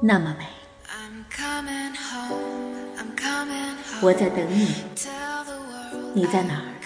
那么美，I'm coming home. I'm coming home. 我在等你，Tell the world 你在哪儿？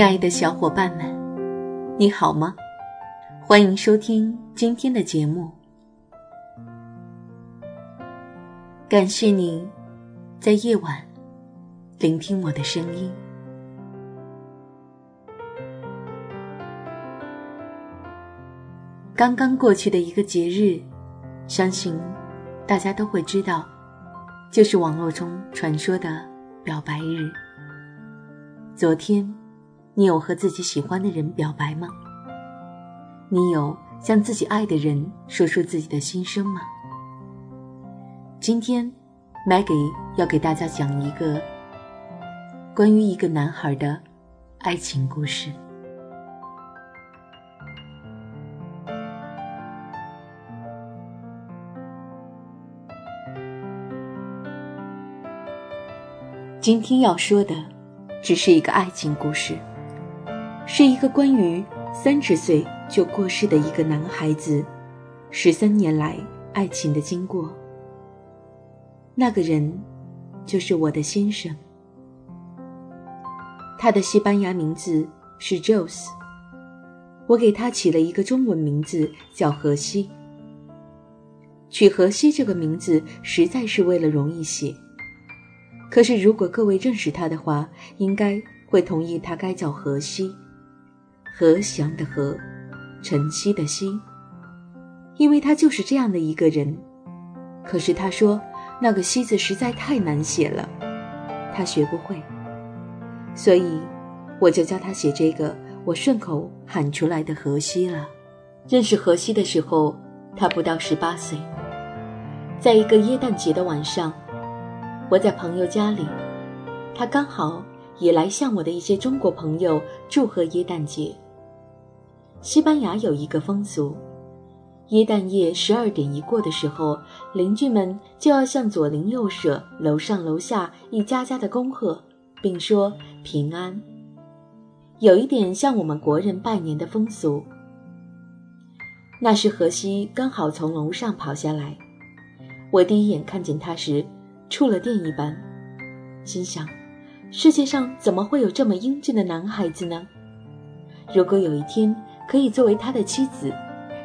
亲爱的小伙伴们，你好吗？欢迎收听今天的节目。感谢你在夜晚聆听我的声音。刚刚过去的一个节日，相信大家都会知道，就是网络中传说的表白日。昨天，你有和自己喜欢的人表白吗？你有向自己爱的人说出自己的心声吗？今天，Maggie 要给大家讲一个关于一个男孩的爱情故事。今天要说的，只是一个爱情故事，是一个关于三十岁就过世的一个男孩子十三年来爱情的经过。那个人，就是我的先生。他的西班牙名字是 Jose，我给他起了一个中文名字叫荷西。取荷西这个名字实在是为了容易写。可是，如果各位认识他的话，应该会同意他该叫荷西，何祥的何，晨曦的曦，因为他就是这样的一个人。可是他说那个“西”字实在太难写了，他学不会，所以我就教他写这个我顺口喊出来的荷西了。认识荷西的时候，他不到十八岁，在一个耶诞节的晚上。我在朋友家里，他刚好也来向我的一些中国朋友祝贺耶诞节。西班牙有一个风俗，耶诞夜十二点一过的时候，邻居们就要向左邻右舍、楼上楼下一家家的恭贺，并说平安，有一点像我们国人拜年的风俗。那时荷西刚好从楼上跑下来，我第一眼看见他时。触了电一般，心想：世界上怎么会有这么英俊的男孩子呢？如果有一天可以作为他的妻子，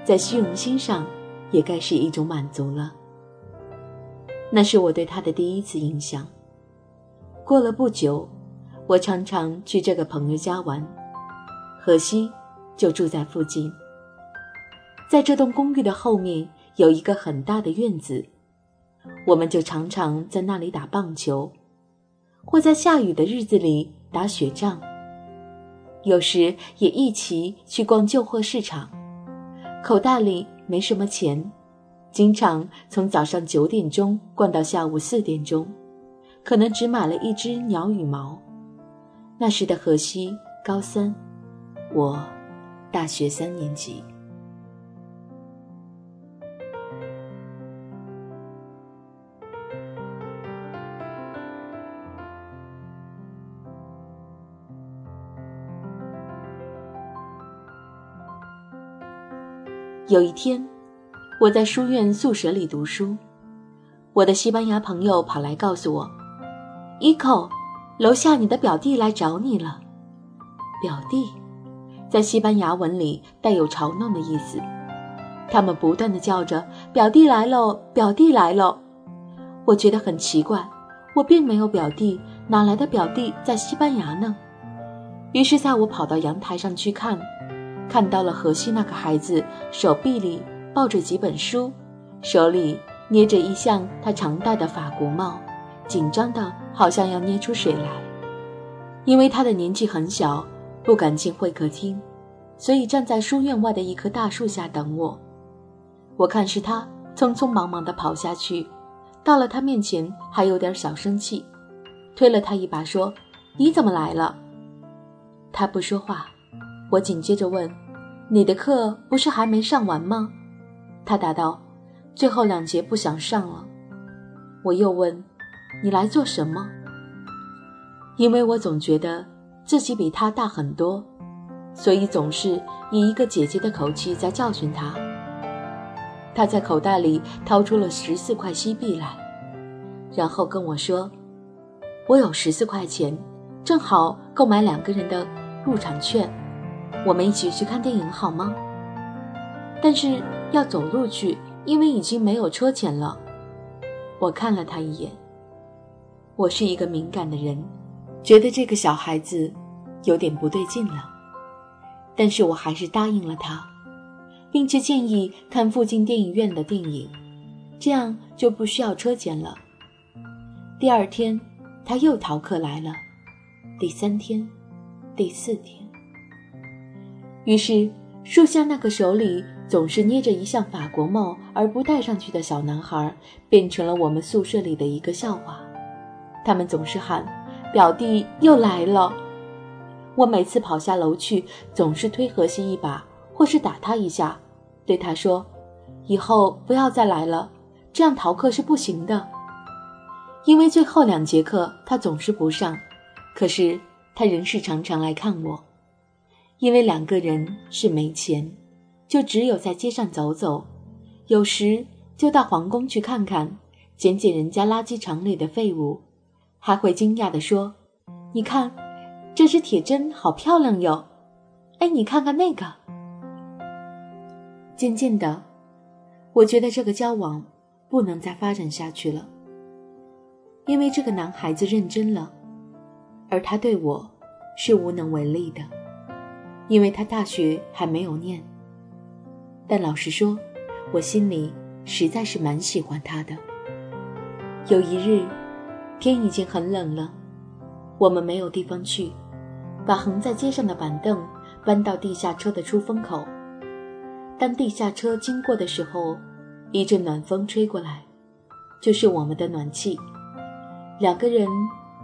在虚荣心上也该是一种满足了。那是我对他的第一次印象。过了不久，我常常去这个朋友家玩，荷西就住在附近。在这栋公寓的后面有一个很大的院子。我们就常常在那里打棒球，或在下雨的日子里打雪仗。有时也一起去逛旧货市场，口袋里没什么钱，经常从早上九点钟逛到下午四点钟，可能只买了一只鸟羽毛。那时的荷西高三，我大学三年级。有一天，我在书院宿舍里读书，我的西班牙朋友跑来告诉我：“伊口，楼下你的表弟来找你了。”表弟，在西班牙文里带有嘲弄的意思。他们不断的叫着“表弟来喽，表弟来喽”。我觉得很奇怪，我并没有表弟，哪来的表弟在西班牙呢？于是，在我跑到阳台上去看，看到了河西那个孩子手臂里抱着几本书，手里捏着一向他常戴的法国帽，紧张的好像要捏出水来。因为他的年纪很小，不敢进会客厅，所以站在书院外的一棵大树下等我。我看是他，匆匆忙忙地跑下去，到了他面前，还有点小生气，推了他一把说：“你怎么来了？”他不说话，我紧接着问：“你的课不是还没上完吗？”他答道：“最后两节不想上了。”我又问：“你来做什么？”因为我总觉得自己比他大很多，所以总是以一个姐姐的口气在教训他。他在口袋里掏出了十四块西币来，然后跟我说：“我有十四块钱，正好购买两个人的。”入场券，我们一起去看电影好吗？但是要走路去，因为已经没有车钱了。我看了他一眼。我是一个敏感的人，觉得这个小孩子有点不对劲了，但是我还是答应了他，并且建议看附近电影院的电影，这样就不需要车钱了。第二天，他又逃课来了。第三天。第四天，于是树下那个手里总是捏着一项法国帽而不戴上去的小男孩，变成了我们宿舍里的一个笑话。他们总是喊：“表弟又来了。”我每次跑下楼去，总是推何西一把，或是打他一下，对他说：“以后不要再来了，这样逃课是不行的。”因为最后两节课他总是不上，可是。他仍是常常来看我，因为两个人是没钱，就只有在街上走走，有时就到皇宫去看看，捡捡人家垃圾场里的废物，还会惊讶地说：“你看，这只铁针好漂亮哟！哎，你看看那个。”渐渐的，我觉得这个交往不能再发展下去了，因为这个男孩子认真了。而他对我是无能为力的，因为他大学还没有念。但老实说，我心里实在是蛮喜欢他的。有一日，天已经很冷了，我们没有地方去，把横在街上的板凳搬到地下车的出风口。当地下车经过的时候，一阵暖风吹过来，就是我们的暖气。两个人。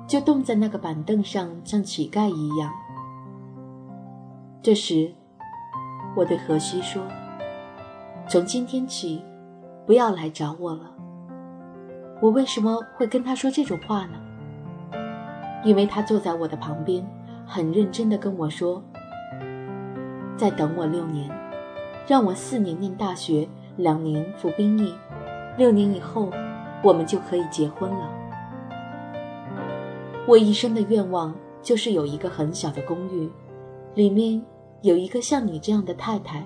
就冻在那个板凳上，像乞丐一样。这时，我对荷西说：“从今天起，不要来找我了。”我为什么会跟他说这种话呢？因为他坐在我的旁边，很认真地跟我说：“再等我六年，让我四年念大学，两年服兵役，六年以后，我们就可以结婚了。”我一生的愿望就是有一个很小的公寓，里面有一个像你这样的太太，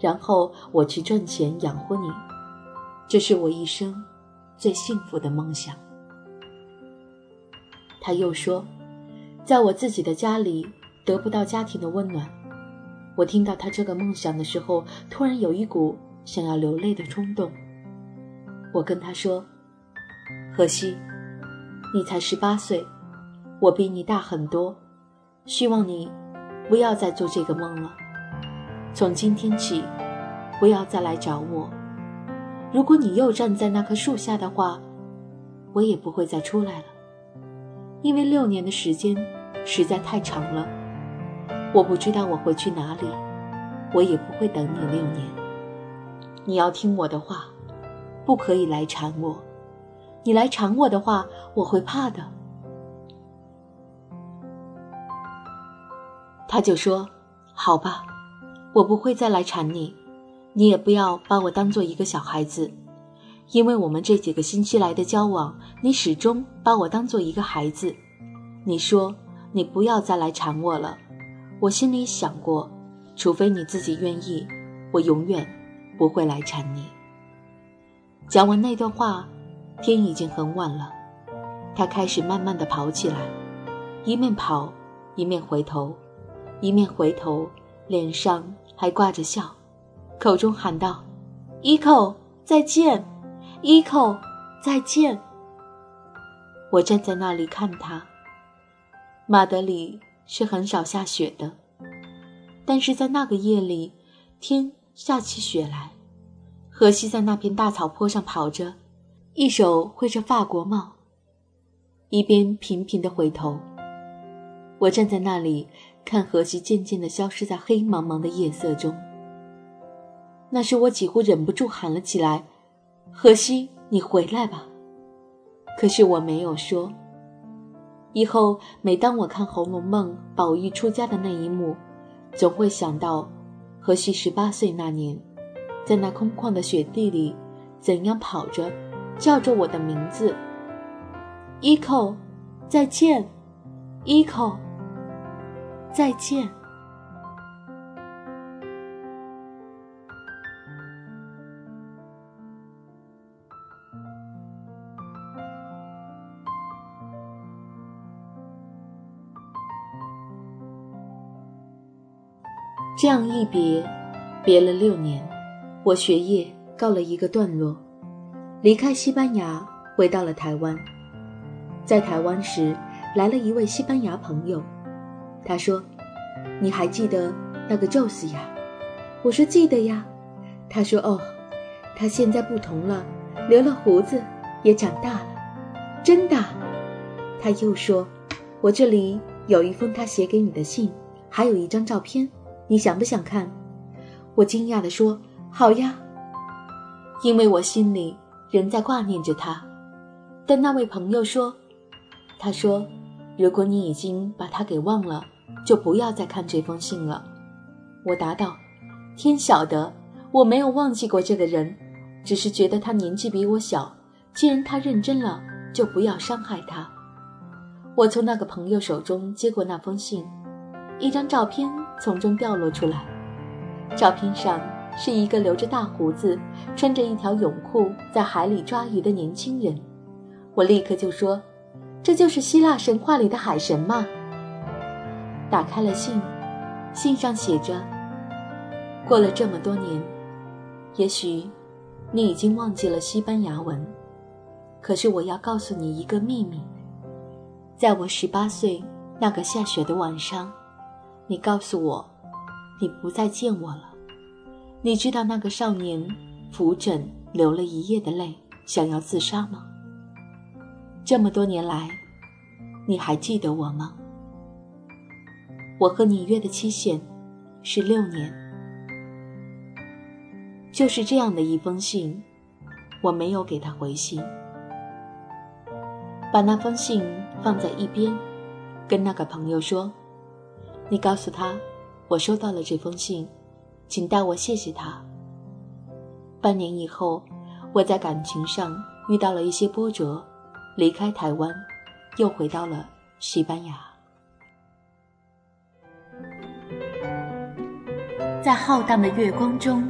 然后我去赚钱养活你，这是我一生最幸福的梦想。他又说，在我自己的家里得不到家庭的温暖。我听到他这个梦想的时候，突然有一股想要流泪的冲动。我跟他说：“荷西。”你才十八岁，我比你大很多，希望你不要再做这个梦了。从今天起，不要再来找我。如果你又站在那棵树下的话，我也不会再出来了，因为六年的时间实在太长了。我不知道我会去哪里，我也不会等你六年。你要听我的话，不可以来缠我。你来缠我的话，我会怕的。他就说：“好吧，我不会再来缠你，你也不要把我当做一个小孩子，因为我们这几个星期来的交往，你始终把我当做一个孩子。你说你不要再来缠我了，我心里想过，除非你自己愿意，我永远不会来缠你。”讲完那段话。天已经很晚了，他开始慢慢的跑起来，一面跑，一面回头，一面回头，脸上还挂着笑，口中喊道：“Eco，再见，Eco，再见。”我站在那里看他。马德里是很少下雪的，但是在那个夜里，天下起雪来。荷西在那片大草坡上跑着，一手挥着法国帽，一边频频地回头。我站在那里看荷西渐渐地消失在黑茫茫的夜色中。那时我几乎忍不住喊了起来：“荷西，你回来吧！”可是我没有说。以后每当我看《红楼梦》宝玉出家的那一幕，总会想到荷西十八岁那年。在那空旷的雪地里，怎样跑着，叫着我的名字？Eco，再见，Eco，再见。这样一别，别了六年。我学业告了一个段落，离开西班牙，回到了台湾。在台湾时，来了一位西班牙朋友，他说：“你还记得那个宙斯呀？”我说：“记得呀。”他说：“哦，他现在不同了，留了胡子，也长大了，真的。”他又说：“我这里有一封他写给你的信，还有一张照片，你想不想看？”我惊讶地说。好呀，因为我心里仍在挂念着他。但那位朋友说：“他说，如果你已经把他给忘了，就不要再看这封信了。”我答道：“天晓得，我没有忘记过这个人，只是觉得他年纪比我小。既然他认真了，就不要伤害他。”我从那个朋友手中接过那封信，一张照片从中掉落出来，照片上。是一个留着大胡子、穿着一条泳裤在海里抓鱼的年轻人。我立刻就说：“这就是希腊神话里的海神嘛。”打开了信，信上写着：“过了这么多年，也许你已经忘记了西班牙文，可是我要告诉你一个秘密。在我十八岁那个下雪的晚上，你告诉我，你不再见我了。”你知道那个少年扶枕流了一夜的泪，想要自杀吗？这么多年来，你还记得我吗？我和你约的期限是六年。就是这样的一封信，我没有给他回信，把那封信放在一边，跟那个朋友说：“你告诉他，我收到了这封信。”请代我谢谢他。半年以后，我在感情上遇到了一些波折，离开台湾，又回到了西班牙。在浩荡的月光中，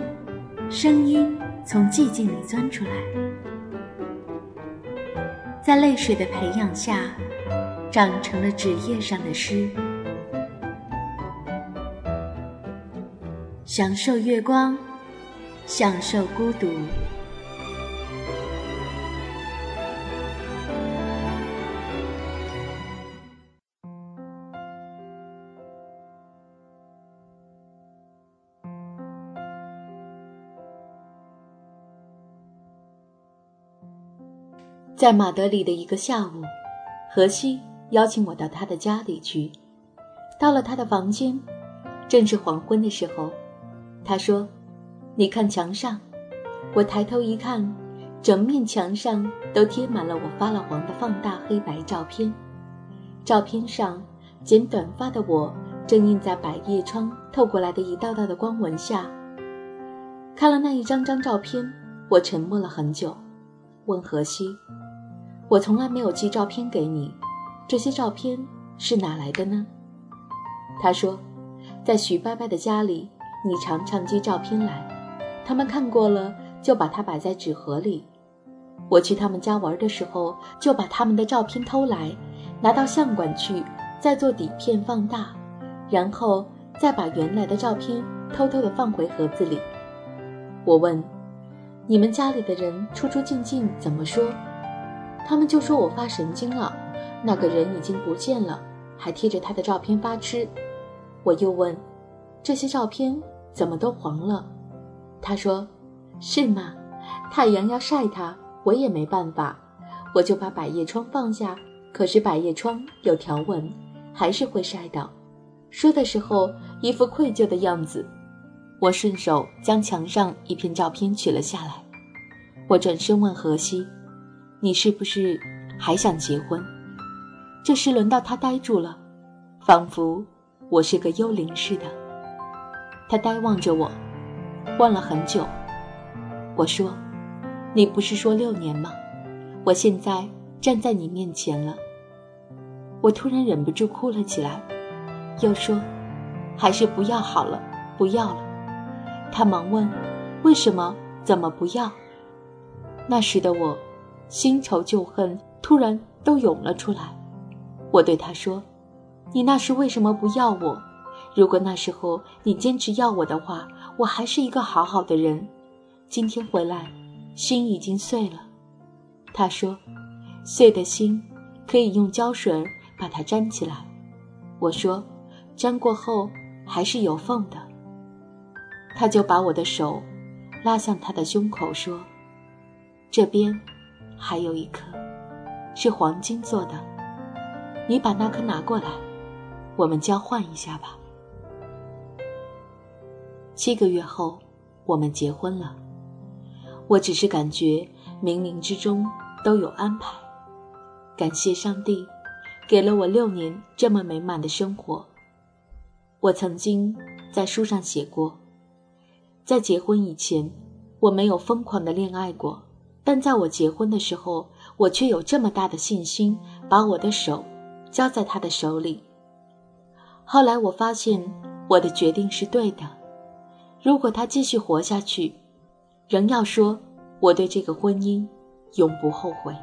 声音从寂静里钻出来，在泪水的培养下，长成了纸页上的诗。享受月光，享受孤独。在马德里的一个下午，荷西邀请我到他的家里去。到了他的房间，正是黄昏的时候。他说：“你看墙上。”我抬头一看，整面墙上都贴满了我发了黄的放大黑白照片。照片上，剪短发的我正映在百叶窗透过来的一道道的光纹下。看了那一张张照片，我沉默了很久，问荷西：“我从来没有寄照片给你，这些照片是哪来的呢？”他说：“在徐伯伯的家里。”你常常寄照片来，他们看过了就把它摆在纸盒里。我去他们家玩的时候，就把他们的照片偷来，拿到相馆去，再做底片放大，然后再把原来的照片偷偷的放回盒子里。我问：“你们家里的人出出进进怎么说？”他们就说我发神经了。那个人已经不见了，还贴着他的照片发痴。我又问：“这些照片怎么都黄了？”他说：“是吗？太阳要晒它，我也没办法。我就把百叶窗放下，可是百叶窗有条纹，还是会晒到。”说的时候一副愧疚的样子。我顺手将墙上一片照片取了下来。我转身问荷西：“你是不是还想结婚？”这时轮到他呆住了，仿佛我是个幽灵似的。他呆望着我，望了很久。我说：“你不是说六年吗？我现在站在你面前了。”我突然忍不住哭了起来，又说：“还是不要好了，不要了。”他忙问：“为什么？怎么不要？”那时的我，新仇旧恨突然都涌了出来。我对他说：“你那时为什么不要我？如果那时候你坚持要我的话，我还是一个好好的人。今天回来，心已经碎了。”他说：“碎的心可以用胶水把它粘起来。”我说：“粘过后还是有缝的。”他就把我的手拉向他的胸口说：“这边还有一颗，是黄金做的。”你把那颗拿过来，我们交换一下吧。七个月后，我们结婚了。我只是感觉冥冥之中都有安排，感谢上帝，给了我六年这么美满的生活。我曾经在书上写过，在结婚以前，我没有疯狂的恋爱过，但在我结婚的时候，我却有这么大的信心，把我的手。交在他的手里。后来我发现我的决定是对的。如果他继续活下去，仍要说我对这个婚姻永不后悔。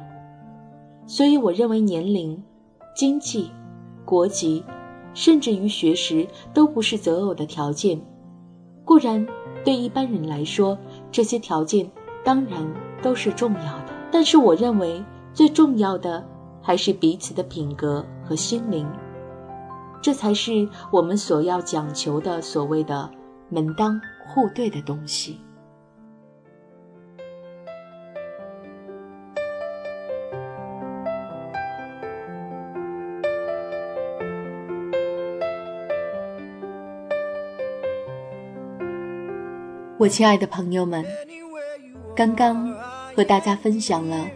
所以我认为年龄、经济、国籍，甚至于学识都不是择偶的条件。固然对一般人来说，这些条件当然都是重要的，但是我认为最重要的。还是彼此的品格和心灵，这才是我们所要讲求的所谓的门当户对的东西。我亲爱的朋友们，刚刚和大家分享了。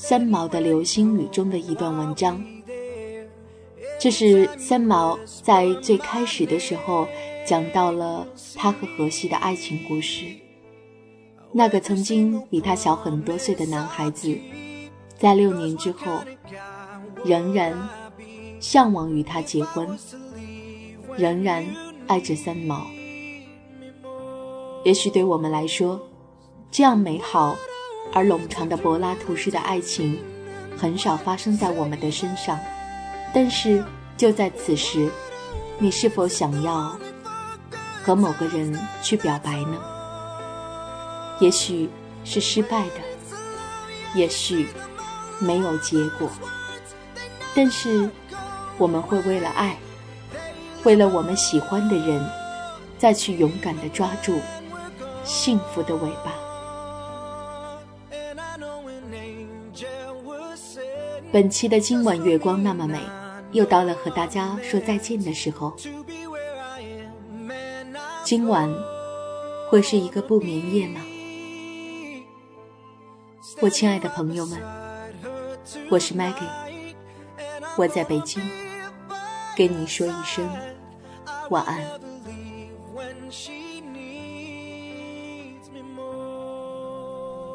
三毛的《流星雨》中的一段文章，这是三毛在最开始的时候讲到了他和荷西的爱情故事。那个曾经比他小很多岁的男孩子，在六年之后，仍然向往与他结婚，仍然爱着三毛。也许对我们来说，这样美好。而冗长的柏拉图式的爱情，很少发生在我们的身上。但是就在此时，你是否想要和某个人去表白呢？也许是失败的，也许没有结果。但是我们会为了爱，为了我们喜欢的人，再去勇敢地抓住幸福的尾巴。本期的今晚月光那么美，又到了和大家说再见的时候。今晚会是一个不眠夜吗？我亲爱的朋友们，我是 Maggie，我在北京，跟你说一声晚安。